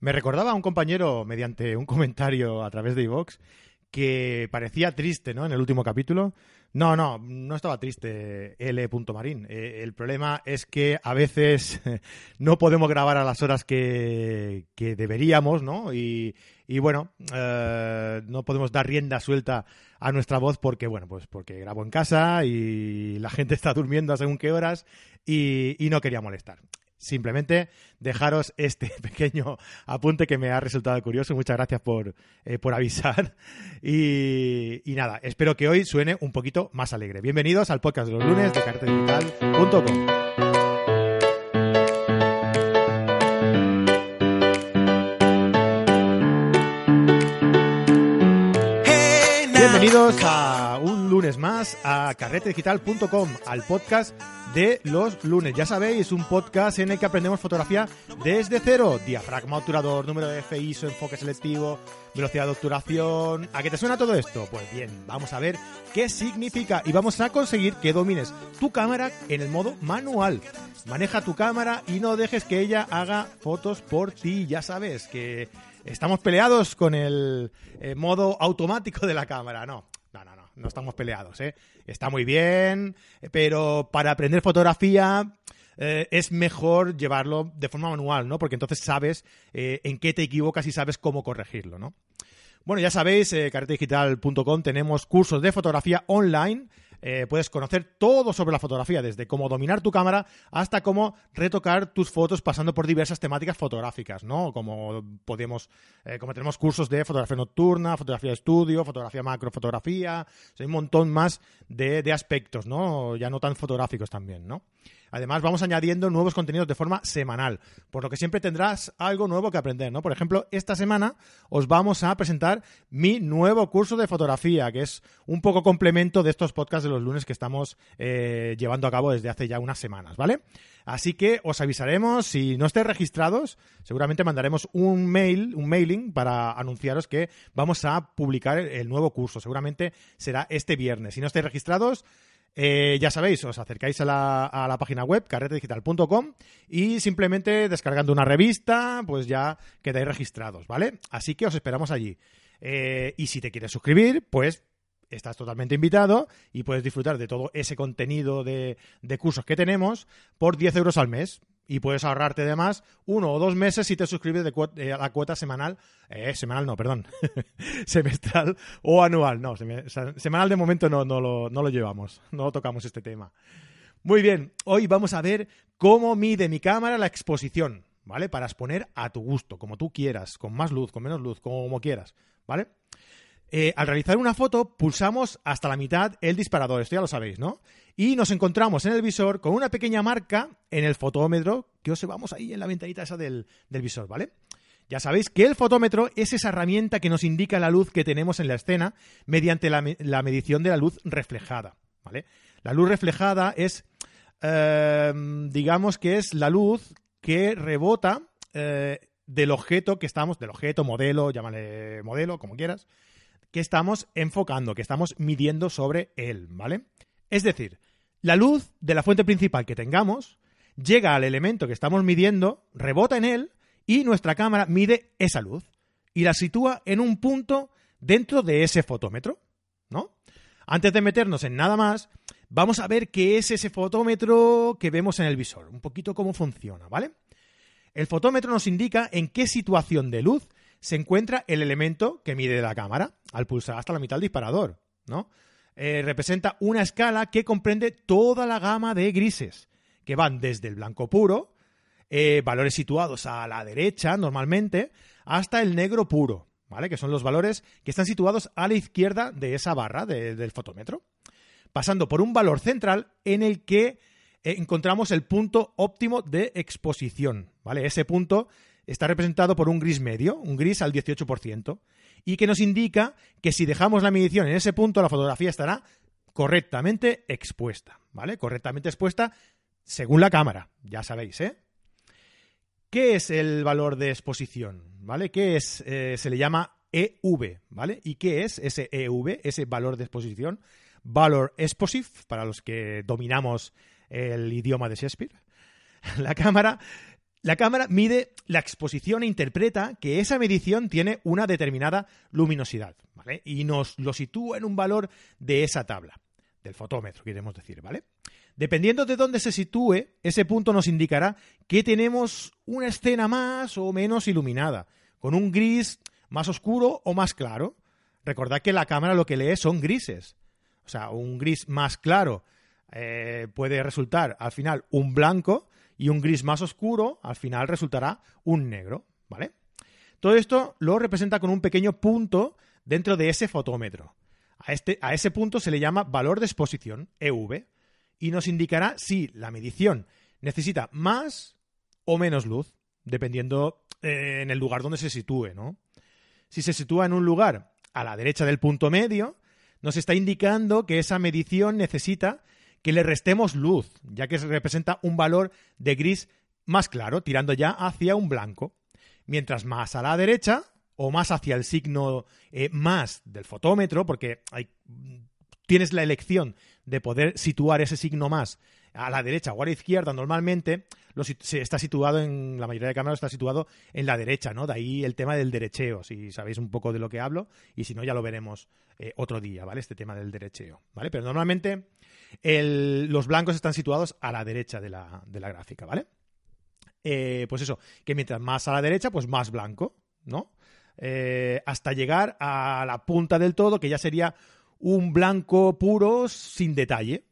Me recordaba a un compañero mediante un comentario a través de iVox que parecía triste, ¿no? En el último capítulo. No, no, no estaba triste L. Marín. Eh, el problema es que a veces no podemos grabar a las horas que, deberíamos, ¿no? Y, bueno, eh, no podemos dar rienda suelta a nuestra voz porque, bueno, pues porque grabo en casa y la gente está durmiendo a según qué horas y no quería molestar simplemente dejaros este pequeño apunte que me ha resultado curioso. Muchas gracias por, eh, avisar. Y, nada, espero que hoy suene un poquito más alegre. Bienvenidos al podcast de los lunes de cartedigital.com. Bienvenidos a lunes más a carretedigital.com, al podcast de los lunes. Ya sabéis, un podcast en el que aprendemos fotografía desde cero. Diafragma obturador, número de F, ISO, enfoque selectivo, velocidad de obturación. ¿A qué te suena todo esto? Pues bien, vamos a ver qué significa y vamos a conseguir que domines tu cámara en el modo manual. Maneja tu cámara y no dejes que ella haga fotos por ti. Ya sabes que estamos peleados con el eh, modo automático de la cámara. No, no, estamos peleados, ¿eh? Está muy bien, pero para aprender fotografía eh, es mejor llevarlo de forma manual, ¿no? Porque entonces sabes eh, en qué te equivocas y sabes cómo corregirlo, ¿no? Bueno, ya sabéis, eh, tenemos cursos de fotografía online eh, puedes conocer todo sobre la fotografía, desde cómo dominar tu cámara hasta cómo retocar tus fotos pasando por diversas temáticas fotográficas, ¿no? Como podemos, eh, como tenemos cursos de fotografía nocturna, fotografía de estudio, fotografía macro, fotografía, hay un montón más de, de aspectos, ¿no? Ya no tan fotográficos también, ¿no? Además, vamos añadiendo nuevos contenidos de forma semanal, por lo que siempre tendrás algo nuevo que aprender, ¿no? Por ejemplo, esta semana os vamos a presentar mi nuevo curso de fotografía, que es un poco complemento de estos podcasts de los lunes que estamos eh, llevando a cabo desde hace ya unas semanas, ¿vale? Así que os avisaremos, si no estáis registrados, seguramente mandaremos un mail, un mailing para anunciaros que vamos a publicar el nuevo curso. Seguramente será este viernes. Si no estáis registrados, eh, ya sabéis, os acercáis a la, página web carretedigital.com y simplemente descargando una revista, pues ya quedáis registrados, ¿vale? Así que os esperamos allí. Eh, y si te quieres suscribir, pues estás totalmente invitado y puedes disfrutar de todo ese contenido de, de cursos que tenemos por 10 euros al mes y puedes ahorrarte además uno o dos meses si te suscribes de eh, a la cuota semanal, eh, semanal no, perdón, semestral o anual, no, semanal de momento no, no, lo, no lo llevamos, no tocamos este tema. Muy bien, hoy vamos a ver cómo mide mi cámara la exposición, ¿vale? Para exponer a tu gusto, como tú quieras, con más luz, con menos luz, como quieras, ¿vale? Eh, al realizar una foto, pulsamos hasta la mitad el disparador, esto ya lo sabéis, ¿no? Y nos encontramos en el visor con una pequeña marca en el fotómetro que observamos ahí en la ventanita esa del, visor, ¿vale? Ya sabéis que el fotómetro es esa herramienta que nos indica la luz que tenemos en la escena mediante la, medición de la luz reflejada, ¿vale? La luz reflejada es, em, digamos que es la luz que rebota eh, del objeto que estamos, del objeto, modelo, llámale modelo, como quieras, que estamos enfocando, que estamos midiendo sobre él, ¿vale? Es decir, la luz de la fuente principal que tengamos llega al elemento que estamos midiendo, rebota en él y nuestra cámara mide esa luz y la sitúa en un punto dentro de ese fotómetro, ¿no? Antes de meternos en nada más, vamos a ver qué es ese fotómetro que vemos en el visor, un poquito cómo funciona, ¿vale? El fotómetro nos indica en qué situación de luz se encuentra el elemento que mide la cámara al pulsar hasta la mitad del disparador, ¿no? Eh, representa una escala que comprende toda la gama de grises, que van desde el blanco puro, eh, valores situados a la derecha normalmente, hasta el negro puro, ¿vale? Que son los valores que están situados a la izquierda de esa barra del fotómetro, pasando por un valor central en el que eh, encontramos el punto óptimo de exposición, ¿vale? Ese punto está representado por un gris medio, un gris al 18%, y que nos indica que si dejamos la medición en ese punto, la fotografía estará correctamente expuesta, ¿vale? Correctamente expuesta según la cámara, ya sabéis, ¿eh? ¿Qué es el valor de exposición? ¿Vale? ¿Qué es? Eh, se le llama EV, ¿vale? ¿Y qué es ese EV, ese valor de exposición? Valor exposive, para los que dominamos el idioma de Shakespeare. La cámara La cámara mide la exposición e interpreta que esa medición tiene una determinada luminosidad, ¿vale? Y nos lo sitúa en un valor de esa tabla, del fotómetro, queremos decir, ¿vale? Dependiendo de dónde se sitúe, ese punto nos indicará que tenemos una escena más o menos iluminada, con un gris más oscuro o más claro. Recordad que la cámara lo que lee son grises. O sea, un gris más claro eh, puede resultar al final un blanco y un gris más oscuro al final resultará un negro, ¿vale? Todo esto lo representa con un pequeño punto dentro de ese fotómetro. A, este, a ese punto se le llama valor de exposición, EV, y nos indicará si la medición necesita más o menos luz, dependiendo eh, en el lugar donde se sitúe, ¿no? Si se sitúa en un lugar a la derecha del punto medio, nos está indicando que esa medición necesita que le restemos luz, ya que representa un valor de gris más claro, tirando ya hacia un blanco. Mientras más a la derecha, o más hacia el signo eh, más del fotómetro, porque tienes la elección de poder situar ese signo más a la derecha o a la izquierda, normalmente se está situado en la mayoría de cámaras está situado en la derecha, ¿no? De ahí el tema del derecheo, si sabéis un poco de lo que hablo, y si no, ya lo veremos eh, otro día, ¿vale? Este tema del derecheo, ¿vale? Pero normalmente los blancos están situados a la derecha de la, gráfica, ¿vale? Eh, pues eso, que mientras más a la derecha, pues más blanco, ¿no? Eh, hasta llegar a la punta del todo, que ya sería un blanco puro sin detalle,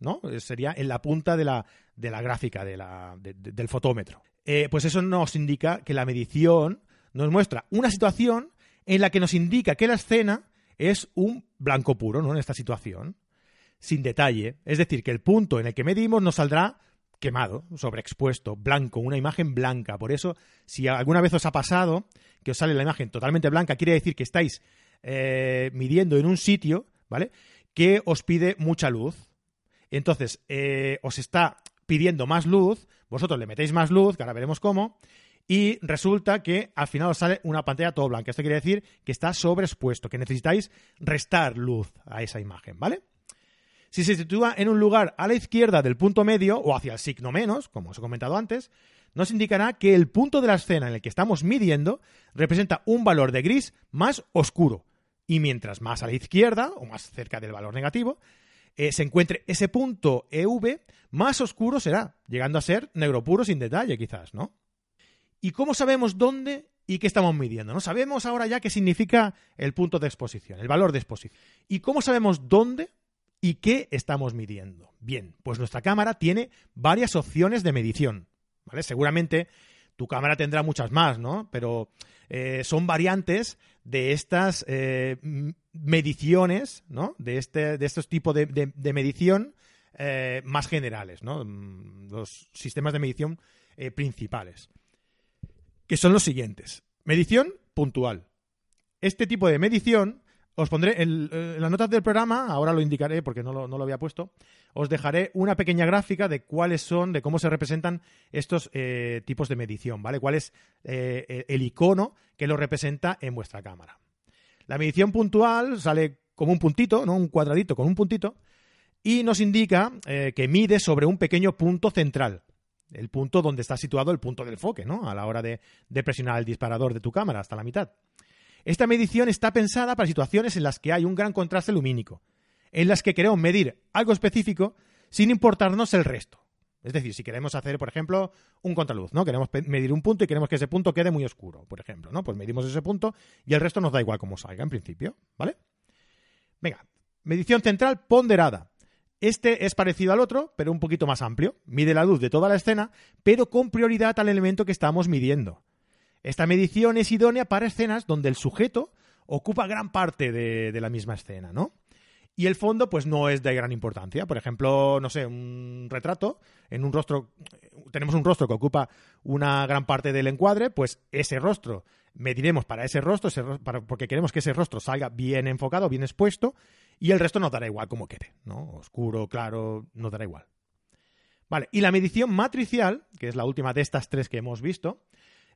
¿no? Sería en la punta de la, de la gráfica, de la, del fotómetro. Eh, pues eso nos indica que la medición nos muestra una situación en la que nos indica que la escena es un blanco puro, ¿no? En esta situación, sin detalle. Es decir, que el punto en el que medimos nos saldrá quemado, sobreexpuesto, blanco, una imagen blanca. Por eso, si alguna vez os ha pasado que os sale la imagen totalmente blanca, quiere decir que estáis eh, midiendo en un sitio, ¿vale? Que os pide mucha luz. Entonces, eh, os está pidiendo más luz, vosotros le metéis más luz, que ahora veremos cómo, y resulta que al final os sale una pantalla todo blanca. Esto quiere decir que está sobreexpuesto, que necesitáis restar luz a esa imagen, ¿vale? Si se sitúa en un lugar a la izquierda del punto medio o hacia el signo menos, como os he comentado antes, nos indicará que el punto de la escena en el que estamos midiendo representa un valor de gris más oscuro. Y mientras más a la izquierda, o más cerca del valor negativo, eh, se encuentre ese punto EV, más oscuro será, llegando a ser negro puro sin detalle, quizás, ¿no? ¿Y cómo sabemos dónde y qué estamos midiendo? ¿No? Sabemos ahora ya qué significa el punto de exposición, el valor de exposición. ¿Y cómo sabemos dónde y qué estamos midiendo? Bien, pues nuestra cámara tiene varias opciones de medición. ¿Vale? Seguramente tu cámara tendrá muchas más, ¿no? Pero eh, son variantes de estas eh, mediciones, ¿no? De, este, de estos tipos de, medición eh, más generales, ¿no? Mm, los sistemas de medición principales. Que son los siguientes. Medición puntual. Este tipo de medición os pondré en, las notas del programa, ahora lo indicaré porque no lo, había puesto, os dejaré una pequeña gráfica de cuáles son, de cómo se representan estos eh, tipos de medición, ¿vale? Cuál es eh, el icono que lo representa en vuestra cámara. La medición puntual sale como un puntito, ¿no? Un cuadradito con un puntito, y nos indica eh, que mide sobre un pequeño punto central. El punto donde está situado el punto del enfoque, ¿no? A la hora de presionar el disparador de tu cámara hasta la mitad. Esta medición está pensada para situaciones en las que hay un gran contraste lumínico, en las que queremos medir algo específico sin importarnos el resto. Es decir, si queremos hacer, por ejemplo, un contraluz, ¿no? Queremos medir un punto y queremos que ese punto quede muy oscuro, por ejemplo, ¿no? Pues medimos ese punto y el resto nos da igual cómo salga en principio, ¿vale? Venga, medición central ponderada. Este es parecido al otro, pero un poquito más amplio. Mide la luz de toda la escena, pero con prioridad al elemento que estamos midiendo. Esta medición es idónea para escenas donde el sujeto ocupa gran parte de, la misma escena, ¿no? Y el fondo, pues no es de gran importancia. Por ejemplo, no sé, un retrato, en un rostro, tenemos un rostro que ocupa una gran parte del encuadre, pues ese rostro mediremos para ese rostro, porque queremos que ese rostro salga bien enfocado, bien expuesto, y el resto nos dará igual como quede, ¿no? Oscuro, claro, nos dará igual. Vale, y la medición matricial, que es la última de estas tres que hemos visto,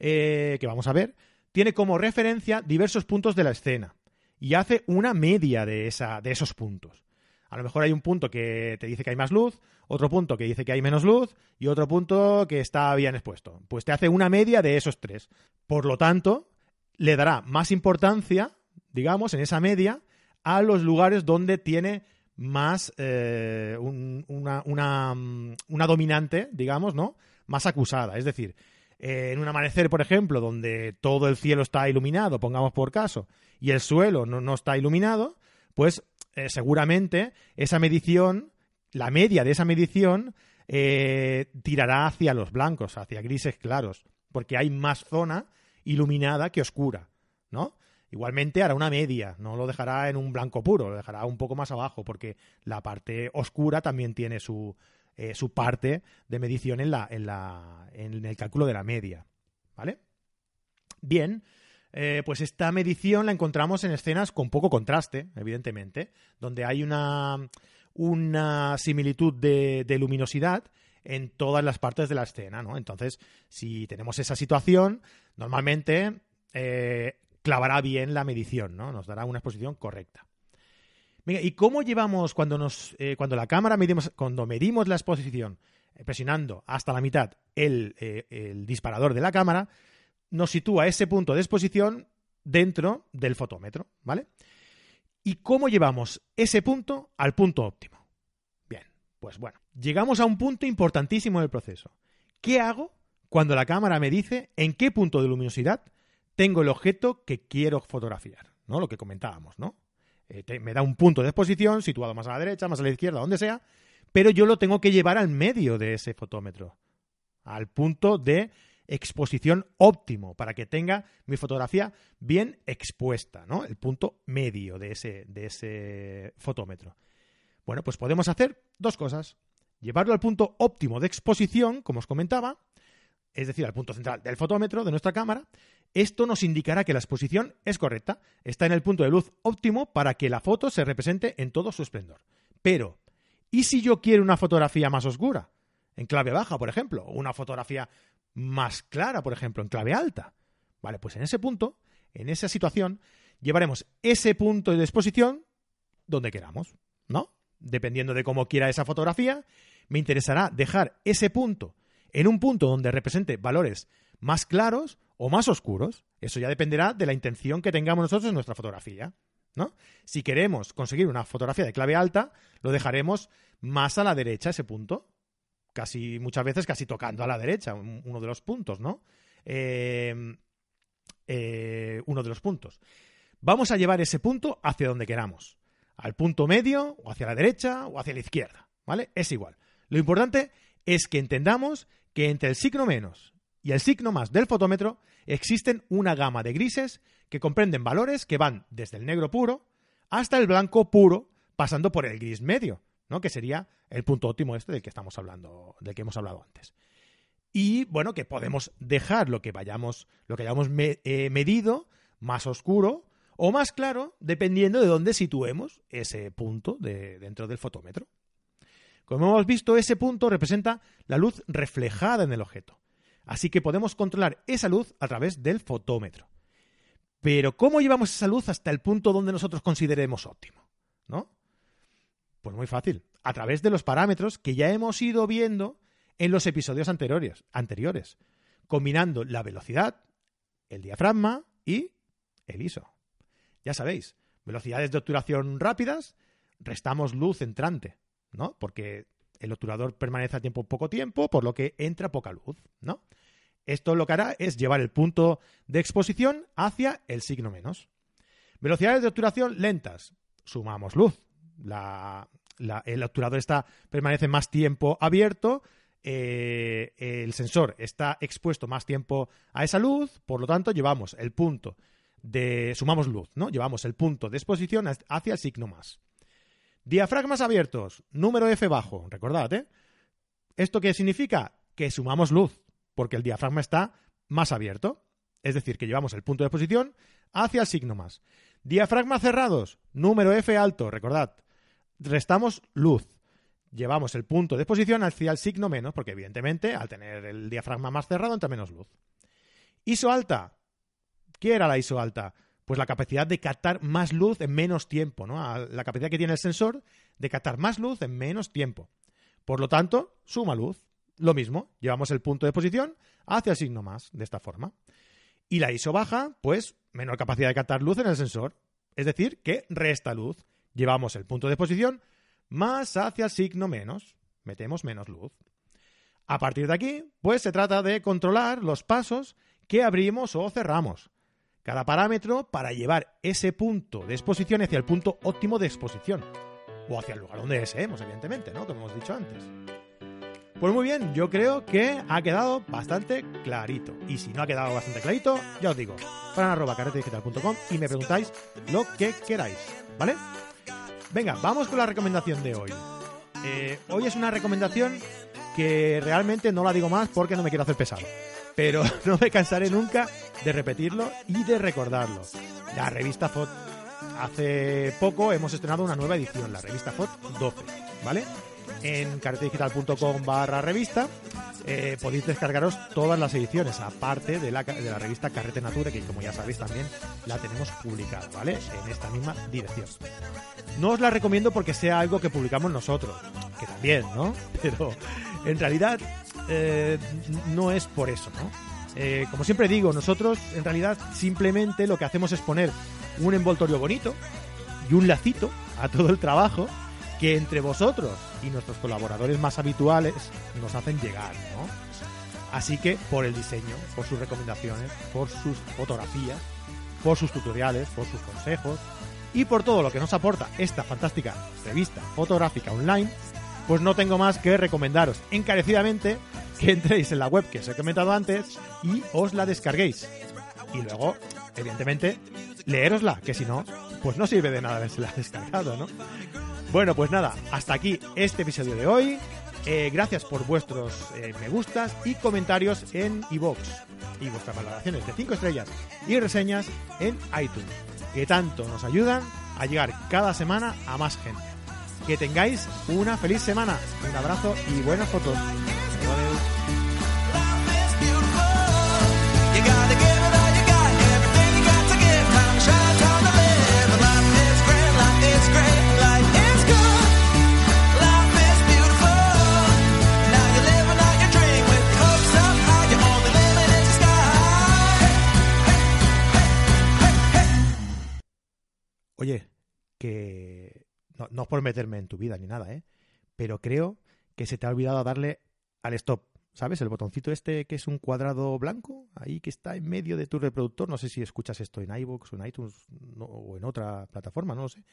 eh, que vamos a ver, tiene como referencia diversos puntos de la escena y hace una media de, esa, de esos puntos. A lo mejor hay un punto que te dice que hay más luz, otro punto que dice que hay menos luz y otro punto que está bien expuesto. Pues te hace una media de esos tres. Por lo tanto, le dará más importancia, digamos, en esa media, a los lugares donde tiene más eh, una, una, dominante, digamos, ¿no? Más acusada. Es decir, en un amanecer, por ejemplo, donde todo el cielo está iluminado, pongamos por caso, y el suelo no, está iluminado, pues eh, seguramente esa medición, la media de esa medición, eh, tirará hacia los blancos, hacia grises claros, porque hay más zona iluminada que oscura, ¿no? Igualmente hará una media, no lo dejará en un blanco puro, lo dejará un poco más abajo, porque la parte oscura también tiene su, eh, su parte de medición en, la, en, la, en el cálculo de la media. ¿Vale? Bien, eh, pues esta medición la encontramos en escenas con poco contraste, evidentemente, donde hay una, una similitud de, luminosidad en todas las partes de la escena, ¿no? Entonces, si tenemos esa situación, normalmente eh, clavará bien la medición, ¿no? Nos dará una exposición correcta. ¿Y cómo llevamos cuando nos eh, cuando la cámara medimos cuando medimos la exposición eh, presionando hasta la mitad eh, el, disparador de la cámara nos sitúa ese punto de exposición dentro del fotómetro, ¿vale? ¿Y cómo llevamos ese punto al punto óptimo? Bien, pues bueno, llegamos a un punto importantísimo del proceso. ¿Qué hago cuando la cámara me dice en qué punto de luminosidad tengo el objeto que quiero fotografiar? ¿No? Lo que comentábamos, ¿no? Eh, me da un punto de exposición situado más a la derecha, más a la izquierda, donde sea, pero yo lo tengo que llevar al medio de ese fotómetro, al punto de exposición óptimo, para que tenga mi fotografía bien expuesta, ¿no? El punto medio de ese, de ese fotómetro. Bueno, pues podemos hacer dos cosas. Llevarlo al punto óptimo de exposición, como os comentaba, es decir, al punto central del fotómetro de nuestra cámara, esto nos indicará que la exposición es correcta, está en el punto de luz óptimo para que la foto se represente en todo su esplendor. Pero, ¿y si yo quiero una fotografía más oscura? En clave baja, por ejemplo, o una fotografía más clara, por ejemplo, en clave alta. Vale, pues en ese punto, en esa situación, llevaremos ese punto de exposición donde queramos, ¿no? Dependiendo de cómo quiera esa fotografía, me interesará dejar ese punto en un punto donde represente valores más claros o más oscuros. Eso ya dependerá de la intención que tengamos nosotros en nuestra fotografía. ¿no? Si queremos conseguir una fotografía de clave alta, lo dejaremos más a la derecha ese punto. Casi, muchas veces casi tocando a la derecha, uno de los puntos, ¿no? Eh, eh, uno de los puntos. Vamos a llevar ese punto hacia donde queramos. Al punto medio, o hacia la derecha, o hacia la izquierda. ¿Vale? Es igual. Lo importante es que entendamos que entre el signo menos y el signo más del fotómetro existen una gama de grises que comprenden valores que van desde el negro puro hasta el blanco puro, pasando por el gris medio, ¿no? que sería el punto óptimo este del que estamos hablando, del que hemos hablado antes. Y bueno, que podemos dejar lo que vayamos, lo que hayamos eh, medido más oscuro o más claro, dependiendo de dónde situemos ese punto de, dentro del fotómetro. Como hemos visto, ese punto representa la luz reflejada en el objeto. Así que podemos controlar esa luz a través del fotómetro. Pero ¿cómo llevamos esa luz hasta el punto donde nosotros consideremos óptimo? ¿No? Pues muy fácil, a través de los parámetros que ya hemos ido viendo en los episodios anteriores, anteriores combinando la velocidad, el diafragma y el ISO. Ya sabéis, velocidades de obturación rápidas, restamos luz entrante. ¿No? Porque el obturador permanece a tiempo poco tiempo, por lo que entra poca luz, ¿no? Esto lo que hará es llevar el punto de exposición hacia el signo menos. Velocidades de obturación lentas. Sumamos luz. el obturador está, permanece más tiempo abierto. Eh, el sensor está expuesto más tiempo a esa luz. Por lo tanto, llevamos el punto de. Sumamos luz, ¿no? Llevamos el punto de exposición hacia el signo más. Diafragmas abiertos, número F bajo, recordad, ¿eh? ¿Esto qué significa? Que sumamos luz, porque el diafragma está más abierto. Es decir, que llevamos el punto de exposición hacia el signo más. Diafragmas cerrados, número F alto, recordad. Restamos luz. Llevamos el punto de exposición hacia el signo menos, porque evidentemente al tener el diafragma más cerrado entra menos luz. ISO alta. ¿Qué era la ISO alta? Pues la capacidad de captar más luz en menos tiempo, ¿no? La capacidad que tiene el sensor de captar más luz en menos tiempo. Por lo tanto, suma luz. Lo mismo, llevamos el punto de posición hacia el signo más, de esta forma. Y la ISO baja, pues menor capacidad de captar luz en el sensor. Es decir, que resta luz. Llevamos el punto de posición más hacia el signo menos. Metemos menos luz. A partir de aquí, pues se trata de controlar los pasos que abrimos o cerramos cada parámetro para llevar ese punto de exposición hacia el punto óptimo de exposición. O hacia el lugar donde deseemos, evidentemente, ¿no? Como hemos dicho antes. Pues muy bien, yo creo que ha quedado bastante clarito. Y si no ha quedado bastante clarito, ya os digo, fran.carretedigital.com y me preguntáis lo que queráis, ¿vale? Venga, vamos con la recomendación de hoy. Eh, hoy es una recomendación que realmente no la digo más porque no me quiero hacer pesado pero no me cansaré nunca de repetirlo y de recordarlo. La revista FOT. Hace poco hemos estrenado una nueva edición, la revista FOT 12, ¿vale? En carretedigital.com barra revista eh, podéis descargaros todas las ediciones, aparte de la, de la revista Carrete Nature, que como ya sabéis también la tenemos publicada, ¿vale? En esta misma dirección. No os la recomiendo porque sea algo que publicamos nosotros, que también, ¿no? Pero en realidad eh, no es por eso, ¿no? Eh, como siempre digo, nosotros en realidad simplemente lo que hacemos es poner un envoltorio bonito y un lacito a todo el trabajo que entre vosotros y nuestros colaboradores más habituales nos hacen llegar, ¿no? Así que por el diseño, por sus recomendaciones, por sus fotografías, por sus tutoriales, por sus consejos y por todo lo que nos aporta esta fantástica revista fotográfica online, pues no tengo más que recomendaros encarecidamente que entréis en la web que os he comentado antes y os la descarguéis. Y luego, evidentemente, leerosla, que si no, pues no sirve de nada haberse descargado, ¿no? Bueno, pues nada, hasta aquí este episodio de hoy. Eh, gracias por vuestros eh, me gustas y comentarios en iVoox y vuestras valoraciones de 5 estrellas y reseñas en iTunes, que tanto nos ayudan a llegar cada semana a más gente. Que tengáis una feliz semana. Un abrazo y buenas fotos. Oye, que no, no por meterme en tu vida ni nada, ¿eh? Pero creo que se te ha olvidado darle al stop. ¿Sabes? El botoncito este que es un cuadrado blanco, ahí que está en medio de tu reproductor. No sé si escuchas esto en iVoox o en iTunes o en otra plataforma, no lo sé.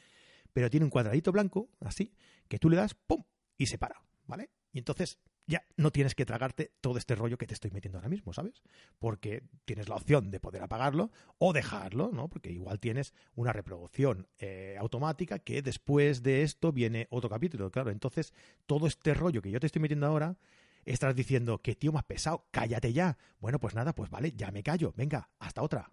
Pero tiene un cuadradito blanco, así, que tú le das, ¡pum! y se para, ¿vale? Y entonces ya no tienes que tragarte todo este rollo que te estoy metiendo ahora mismo, ¿sabes? Porque tienes la opción de poder apagarlo o dejarlo, ¿no? Porque igual tienes una reproducción eh, automática que después de esto viene otro capítulo, claro. Entonces, todo este rollo que yo te estoy metiendo ahora, estás diciendo, que tío más pesado, cállate ya. Bueno, pues nada, pues vale, ya me callo. Venga, hasta otra.